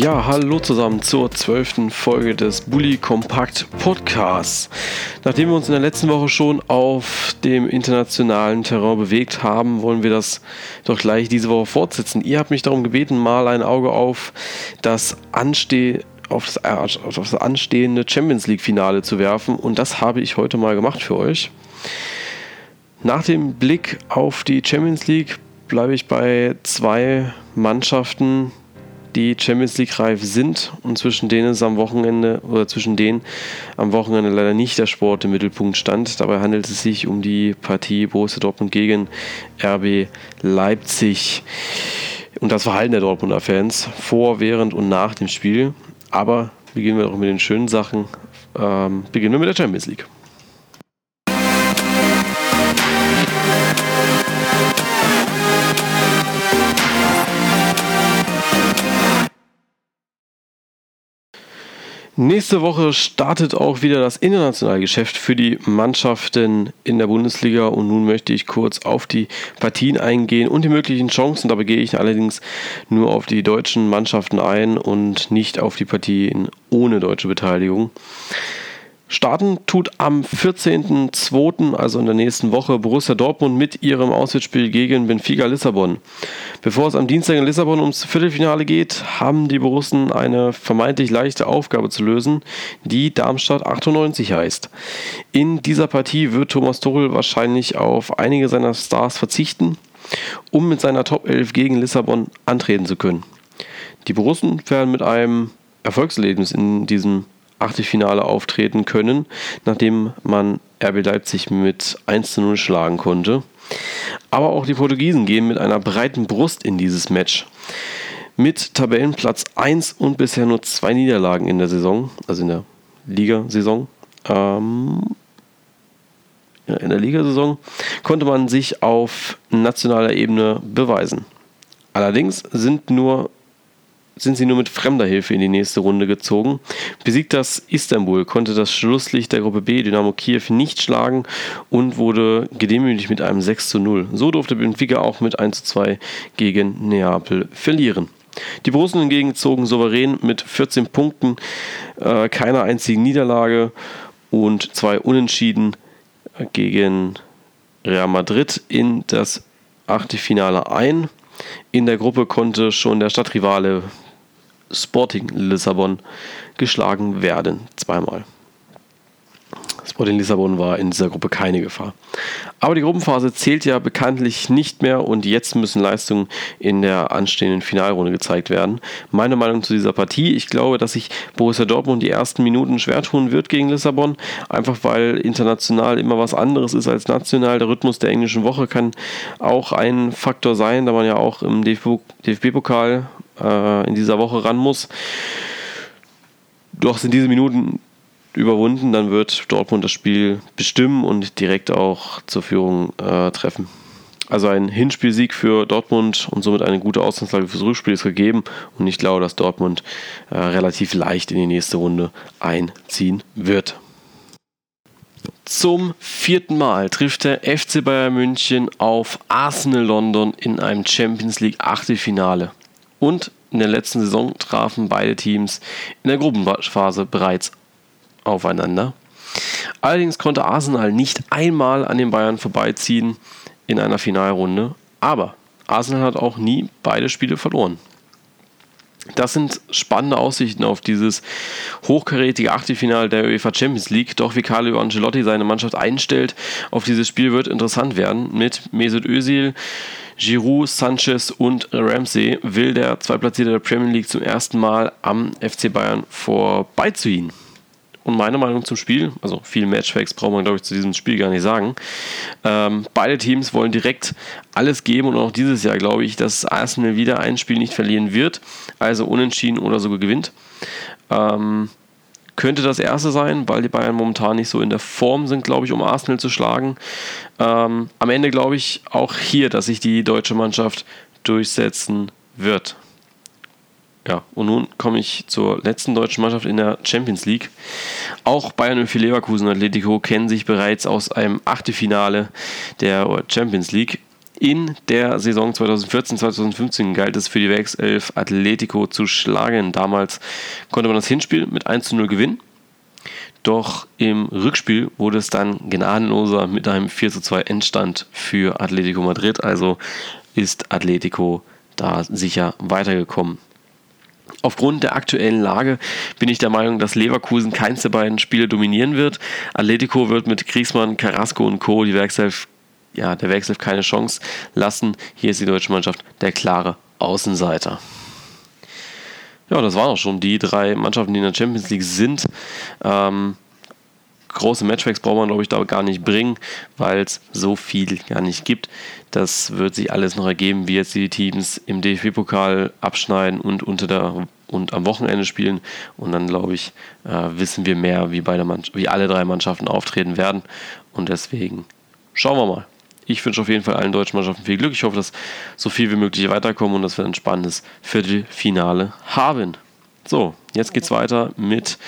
Ja, hallo zusammen zur zwölften Folge des Bully Kompakt Podcasts. Nachdem wir uns in der letzten Woche schon auf dem internationalen Terrain bewegt haben, wollen wir das doch gleich diese Woche fortsetzen. Ihr habt mich darum gebeten, mal ein Auge auf das anstehende auf das, auf das anstehende Champions League Finale zu werfen und das habe ich heute mal gemacht für euch. Nach dem Blick auf die Champions League bleibe ich bei zwei Mannschaften, die Champions League reif sind und zwischen denen es am Wochenende oder zwischen denen am Wochenende leider nicht der Sport im Mittelpunkt stand. Dabei handelt es sich um die Partie Borussia Dortmund gegen RB Leipzig und das Verhalten der Dortmunder Fans vor, während und nach dem Spiel. Aber beginnen wir doch mit den schönen Sachen. Ähm, beginnen wir mit der Champions League. Nächste Woche startet auch wieder das internationale Geschäft für die Mannschaften in der Bundesliga und nun möchte ich kurz auf die Partien eingehen und die möglichen Chancen. Dabei gehe ich allerdings nur auf die deutschen Mannschaften ein und nicht auf die Partien ohne deutsche Beteiligung. Starten tut am 14.02., also in der nächsten Woche, Borussia Dortmund mit ihrem Auswärtsspiel gegen Benfica Lissabon. Bevor es am Dienstag in Lissabon ums Viertelfinale geht, haben die Borussen eine vermeintlich leichte Aufgabe zu lösen, die Darmstadt 98 heißt. In dieser Partie wird Thomas Tuchel wahrscheinlich auf einige seiner Stars verzichten, um mit seiner Top 11 gegen Lissabon antreten zu können. Die Borussen werden mit einem Erfolgserlebnis in diesem Achtelfinale auftreten können, nachdem man RB Leipzig mit 1 zu 0 schlagen konnte. Aber auch die Portugiesen gehen mit einer breiten Brust in dieses Match. Mit Tabellenplatz 1 und bisher nur zwei Niederlagen in der Saison, also in der Ligasaison. Ähm, in der Ligasaison konnte man sich auf nationaler Ebene beweisen. Allerdings sind nur sind sie nur mit fremder Hilfe in die nächste Runde gezogen. Besiegt das Istanbul, konnte das Schlusslicht der Gruppe B Dynamo Kiew nicht schlagen und wurde gedemütigt mit einem 6 zu 0. So durfte Benfica auch mit 1 zu 2 gegen Neapel verlieren. Die Borussen hingegen zogen souverän mit 14 Punkten, äh, keiner einzigen Niederlage und zwei Unentschieden gegen Real Madrid in das Achtelfinale ein. In der Gruppe konnte schon der Stadtrivale Sporting Lissabon geschlagen werden. Zweimal. Sporting Lissabon war in dieser Gruppe keine Gefahr. Aber die Gruppenphase zählt ja bekanntlich nicht mehr und jetzt müssen Leistungen in der anstehenden Finalrunde gezeigt werden. Meine Meinung zu dieser Partie, ich glaube, dass sich Borussia Dortmund die ersten Minuten schwer tun wird gegen Lissabon, einfach weil international immer was anderes ist als national. Der Rhythmus der englischen Woche kann auch ein Faktor sein, da man ja auch im DFB-Pokal äh, in dieser Woche ran muss. Doch sind diese Minuten überwunden, dann wird Dortmund das Spiel bestimmen und direkt auch zur Führung äh, treffen. Also ein Hinspielsieg für Dortmund und somit eine gute Ausgangslage fürs Rückspiel ist gegeben und ich glaube, dass Dortmund äh, relativ leicht in die nächste Runde einziehen wird. Zum vierten Mal trifft der FC Bayern München auf Arsenal London in einem Champions League Achtelfinale. Und in der letzten Saison trafen beide Teams in der Gruppenphase bereits aufeinander. Allerdings konnte Arsenal nicht einmal an den Bayern vorbeiziehen in einer Finalrunde, aber Arsenal hat auch nie beide Spiele verloren. Das sind spannende Aussichten auf dieses hochkarätige Achtelfinale der UEFA Champions League. Doch wie Carlo Ancelotti seine Mannschaft einstellt auf dieses Spiel wird interessant werden. Mit Mesut Özil, Giroud, Sanchez und Ramsey will der Zweitplatzierte der Premier League zum ersten Mal am FC Bayern vorbeiziehen. Und meine Meinung zum Spiel, also viel Matchfacts braucht man, glaube ich, zu diesem Spiel gar nicht sagen. Ähm, beide Teams wollen direkt alles geben und auch dieses Jahr glaube ich, dass Arsenal wieder ein Spiel nicht verlieren wird, also unentschieden oder sogar gewinnt. Ähm, könnte das erste sein, weil die Bayern momentan nicht so in der Form sind, glaube ich, um Arsenal zu schlagen. Ähm, am Ende glaube ich auch hier, dass sich die deutsche Mannschaft durchsetzen wird. Ja, und nun komme ich zur letzten deutschen Mannschaft in der Champions League. Auch Bayern und für Leverkusen und Atletico kennen sich bereits aus einem Achtelfinale der Champions League. In der Saison 2014-2015 galt es für die Werkself Atletico zu schlagen. Damals konnte man das Hinspiel mit 1 zu 0 gewinnen. Doch im Rückspiel wurde es dann gnadenloser mit einem 4 zu 2 Endstand für Atletico Madrid. Also ist Atletico da sicher weitergekommen. Aufgrund der aktuellen Lage bin ich der Meinung, dass Leverkusen keins der beiden Spiele dominieren wird. Atletico wird mit Griezmann, Carrasco und Co. die Werkself, ja, der Werkself keine Chance lassen. Hier ist die deutsche Mannschaft der klare Außenseiter. Ja, das waren auch schon die drei Mannschaften, die in der Champions League sind. Ähm, große Matchbacks braucht man, glaube ich, da gar nicht bringen, weil es so viel gar nicht gibt. Das wird sich alles noch ergeben, wie jetzt die Teams im DFB-Pokal abschneiden und unter der und am Wochenende spielen. Und dann, glaube ich, äh, wissen wir mehr, wie, beide wie alle drei Mannschaften auftreten werden. Und deswegen schauen wir mal. Ich wünsche auf jeden Fall allen deutschen Mannschaften viel Glück. Ich hoffe, dass so viel wie möglich weiterkommen und dass wir ein spannendes Viertelfinale haben. So, jetzt geht es weiter mit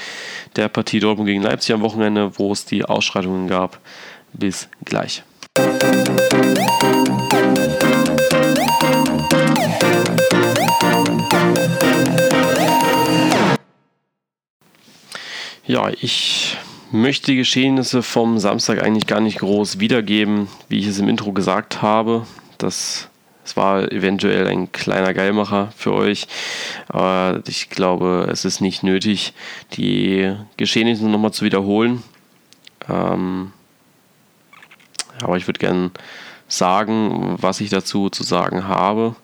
der Partie Dortmund gegen Leipzig am Wochenende, wo es die Ausschreitungen gab. Bis gleich. Ja, ich möchte die Geschehnisse vom Samstag eigentlich gar nicht groß wiedergeben, wie ich es im Intro gesagt habe. Das es war eventuell ein kleiner Geilmacher für euch, aber ich glaube, es ist nicht nötig, die Geschehnisse nochmal zu wiederholen. Ähm, aber ich würde gerne sagen, was ich dazu zu sagen habe.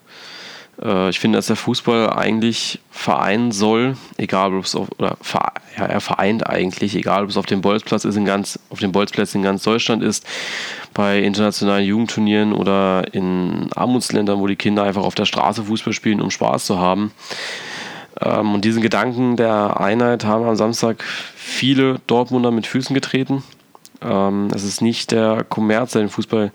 Äh, ich finde, dass der Fußball eigentlich vereinen soll, egal ob es auf, oder ja, er vereint eigentlich, egal ob es auf dem Bolzplatz ist in ganz, auf dem Bolzplätzen in ganz Deutschland ist, bei internationalen Jugendturnieren oder in Armutsländern, wo die Kinder einfach auf der Straße Fußball spielen, um Spaß zu haben. Ähm, und diesen Gedanken der Einheit haben am Samstag viele Dortmunder mit Füßen getreten. Ähm, es ist nicht der Kommerz, der den Fußball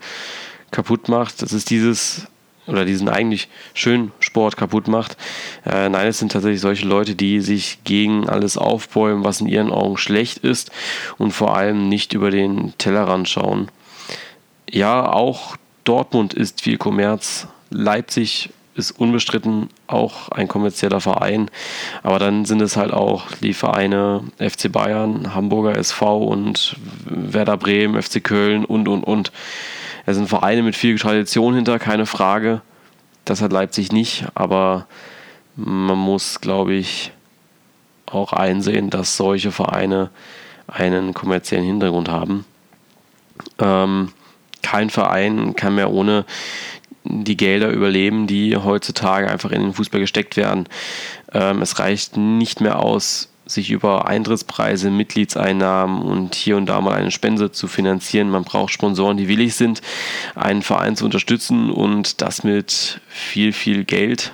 kaputt macht. Es ist dieses oder diesen eigentlich schönen Sport kaputt macht. Äh, nein, es sind tatsächlich solche Leute, die sich gegen alles aufbäumen, was in ihren Augen schlecht ist und vor allem nicht über den Tellerrand schauen. Ja, auch Dortmund ist viel Kommerz. Leipzig ist unbestritten auch ein kommerzieller Verein. Aber dann sind es halt auch die Vereine FC Bayern, Hamburger SV und Werder Bremen, FC Köln und, und, und. Es sind Vereine mit viel Tradition hinter, keine Frage. Das hat Leipzig nicht, aber man muss, glaube ich, auch einsehen, dass solche Vereine einen kommerziellen Hintergrund haben. Ähm, kein Verein kann mehr ohne die Gelder überleben, die heutzutage einfach in den Fußball gesteckt werden. Ähm, es reicht nicht mehr aus, sich über Eintrittspreise, Mitgliedseinnahmen und hier und da mal eine Spende zu finanzieren. Man braucht Sponsoren, die willig sind, einen Verein zu unterstützen und das mit viel, viel Geld.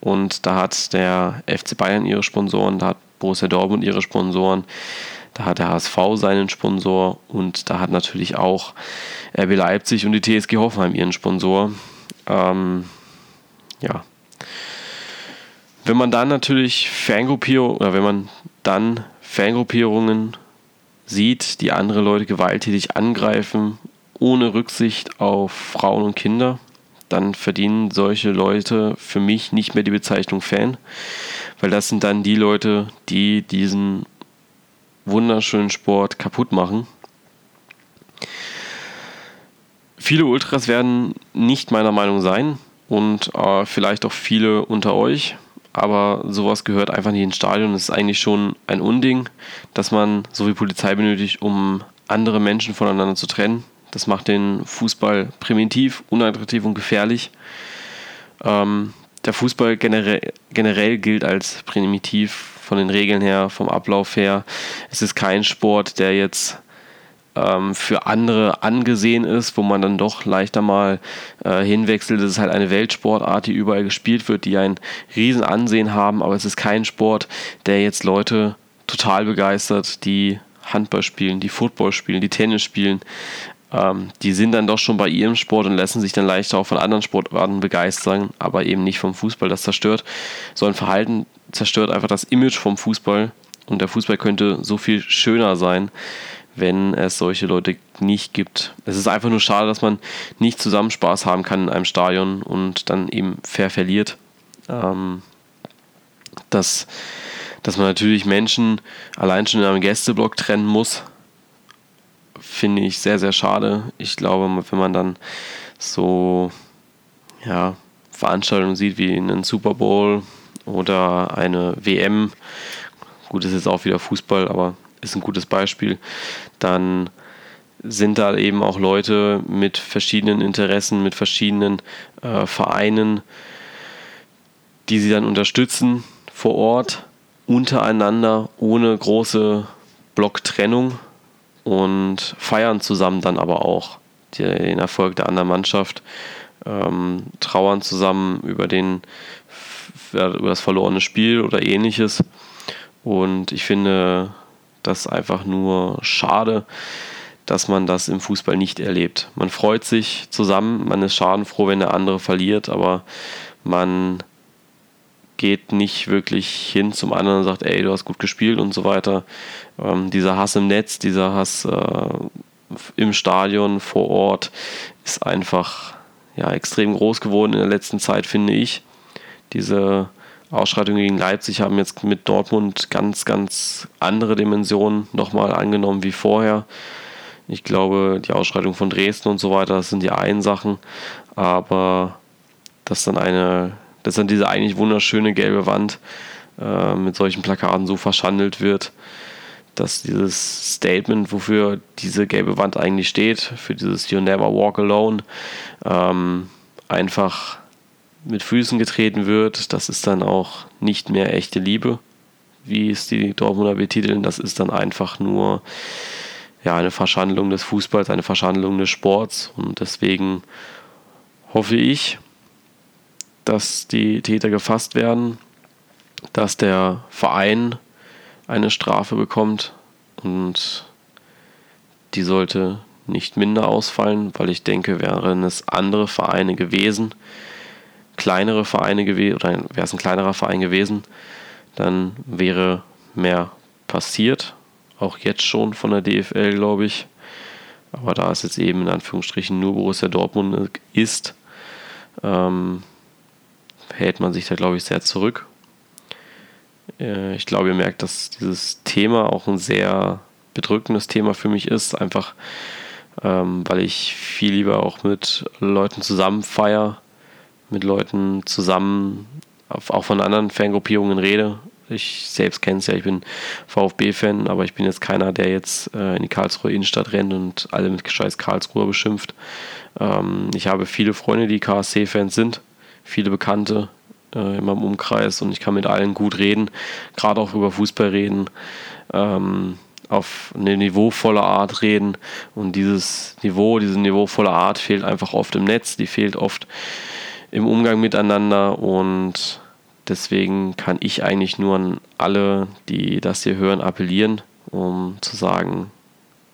Und da hat der FC Bayern ihre Sponsoren, da hat Borussia Dortmund ihre Sponsoren, da hat der HSV seinen Sponsor und da hat natürlich auch RB Leipzig und die TSG Hoffenheim ihren Sponsor. Ähm, ja, wenn man dann natürlich Fangruppierungen oder wenn man dann Fangruppierungen sieht, die andere Leute gewalttätig angreifen, ohne Rücksicht auf Frauen und Kinder, dann verdienen solche Leute für mich nicht mehr die Bezeichnung Fan, weil das sind dann die Leute, die diesen wunderschönen Sport kaputt machen. Viele Ultras werden nicht meiner Meinung sein und äh, vielleicht auch viele unter euch aber sowas gehört einfach nicht ins Stadion. Es ist eigentlich schon ein Unding, dass man so viel Polizei benötigt, um andere Menschen voneinander zu trennen. Das macht den Fußball primitiv, unattraktiv und gefährlich. Ähm, der Fußball generell, generell gilt als primitiv von den Regeln her, vom Ablauf her. Es ist kein Sport, der jetzt ähm, für andere angesehen ist, wo man dann doch leichter mal äh, hinwechselt. Es ist halt eine Weltsportart, die überall gespielt wird, die ein riesen Ansehen haben, aber es ist kein Sport, der jetzt Leute total begeistert, die Handball spielen, die Football spielen, die Tennis spielen. ähm, die sind dann doch schon bei ihrem Sport und lassen sich dann leichter auch von anderen Sportarten begeistern, aber eben nicht vom Fußball. Das zerstört so ein Verhalten, zerstört einfach das Image vom Fußball und der Fußball könnte so viel schöner sein, wenn es solche Leute nicht gibt. Es ist einfach nur schade, dass man nicht zusammen Spaß haben kann in einem Stadion und dann eben fair verliert. Ähm, dass, dass man natürlich Menschen allein schon in einem Gästeblock trennen muss, finde ich sehr, sehr schade. Ich glaube, wenn man dann so ja, Veranstaltungen sieht wie einen Super Bowl oder eine WM, gut, das ist jetzt auch wieder Fußball, aber ist ein gutes Beispiel, dann sind da eben auch Leute mit verschiedenen Interessen, mit verschiedenen äh, Vereinen, die sie dann unterstützen vor Ort, untereinander, ohne große Blocktrennung und feiern zusammen dann aber auch den Erfolg der anderen Mannschaft, ähm, trauern zusammen über, den, über das verlorene Spiel oder ähnliches. Und ich finde das einfach nur schade, dass man das im Fußball nicht erlebt. Man freut sich zusammen, man ist schadenfroh, wenn der andere verliert, aber man geht nicht wirklich hin zum anderen und sagt, ey, du hast gut gespielt und so weiter. Ähm, dieser Hass im Netz, dieser Hass äh, im Stadion vor Ort ist einfach ja, extrem groß geworden in der letzten Zeit, finde ich. Diese Ausschreitungen gegen Leipzig haben jetzt mit Dortmund ganz, ganz andere Dimensionen nochmal angenommen wie vorher. Ich glaube, die Ausschreitung von Dresden und so weiter, das sind die einen Sachen, aber dass dann eine dass dann diese eigentlich wunderschöne gelbe Wand äh, mit solchen Plakaten so verschandelt wird, dass dieses Statement, wofür diese gelbe Wand eigentlich steht, für dieses You Never Walk Alone, ähm, einfach mit Füßen getreten wird. Das ist dann auch nicht mehr echte Liebe, wie es die Dortmunder betiteln. Das ist dann einfach nur ja, eine Verschandlung des Fußballs, eine Verschandlung des Sports. Und deswegen hoffe ich, dass die Täter gefasst werden, dass der Verein eine Strafe bekommt und die sollte nicht minder ausfallen, weil ich denke, wären es andere Vereine gewesen, kleinere Vereine gewesen, oder wäre es ein kleinerer Verein gewesen, dann wäre mehr passiert. Auch jetzt schon von der DFL, glaube ich. Aber da es jetzt eben in Anführungsstrichen nur Borussia Dortmund ist, ähm, hält man sich da, glaube ich, sehr zurück. Äh, ich glaube, ihr merkt, dass dieses Thema auch ein sehr bedrückendes Thema für mich ist, einfach ähm, weil ich viel lieber auch mit Leuten zusammen feier, mit Leuten zusammen auch von anderen Fangruppierungen rede. Ich selbst kenne es ja, ich bin VfB-Fan, aber ich bin jetzt keiner, der jetzt äh, in die Karlsruher Innenstadt rennt und alle mit scheiß Karlsruher beschimpft. Ähm, ich habe viele Freunde, die KSC-Fans sind viele Bekannte äh, in meinem Umkreis und ich kann mit allen gut reden, gerade auch über Fußball reden, ähm, auf eine niveauvolle Art reden und dieses Niveau, diese niveauvolle Art fehlt einfach oft im Netz, die fehlt oft im Umgang miteinander und deswegen kann ich eigentlich nur an alle, die das hier hören, appellieren, um zu sagen,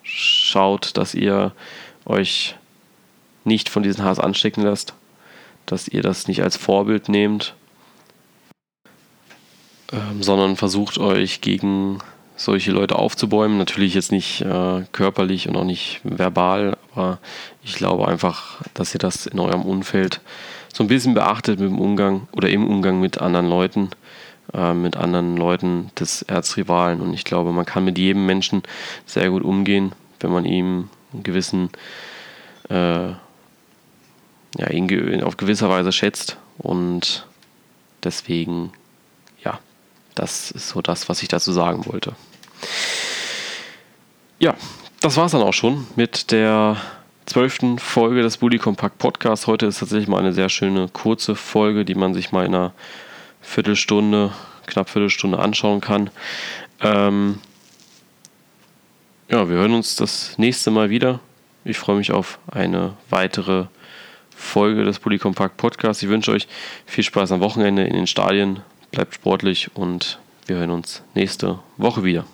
schaut, dass ihr euch nicht von diesem Hass anstecken lasst dass ihr das nicht als Vorbild nehmt, ähm, sondern versucht euch gegen solche Leute aufzubäumen. Natürlich jetzt nicht äh, körperlich und auch nicht verbal, aber ich glaube einfach, dass ihr das in eurem Umfeld so ein bisschen beachtet mit dem Umgang oder im Umgang mit anderen Leuten, äh, mit anderen Leuten des Erzrivalen. Und ich glaube, man kann mit jedem Menschen sehr gut umgehen, wenn man ihm einen gewissen äh, ja, ihn auf gewisser Weise schätzt. Und deswegen, ja, das ist so das, was ich dazu sagen wollte. Ja, das war es dann auch schon mit der zwölften Folge des Bully Compact Podcasts. Heute ist tatsächlich mal eine sehr schöne kurze Folge, die man sich mal in einer Viertelstunde, knapp Viertelstunde anschauen kann. Ähm, ja, wir hören uns das nächste Mal wieder. Ich freue mich auf eine weitere Folge des Polykompakt Podcasts. Ich wünsche euch viel Spaß am Wochenende in den Stadien. Bleibt sportlich und wir hören uns nächste Woche wieder.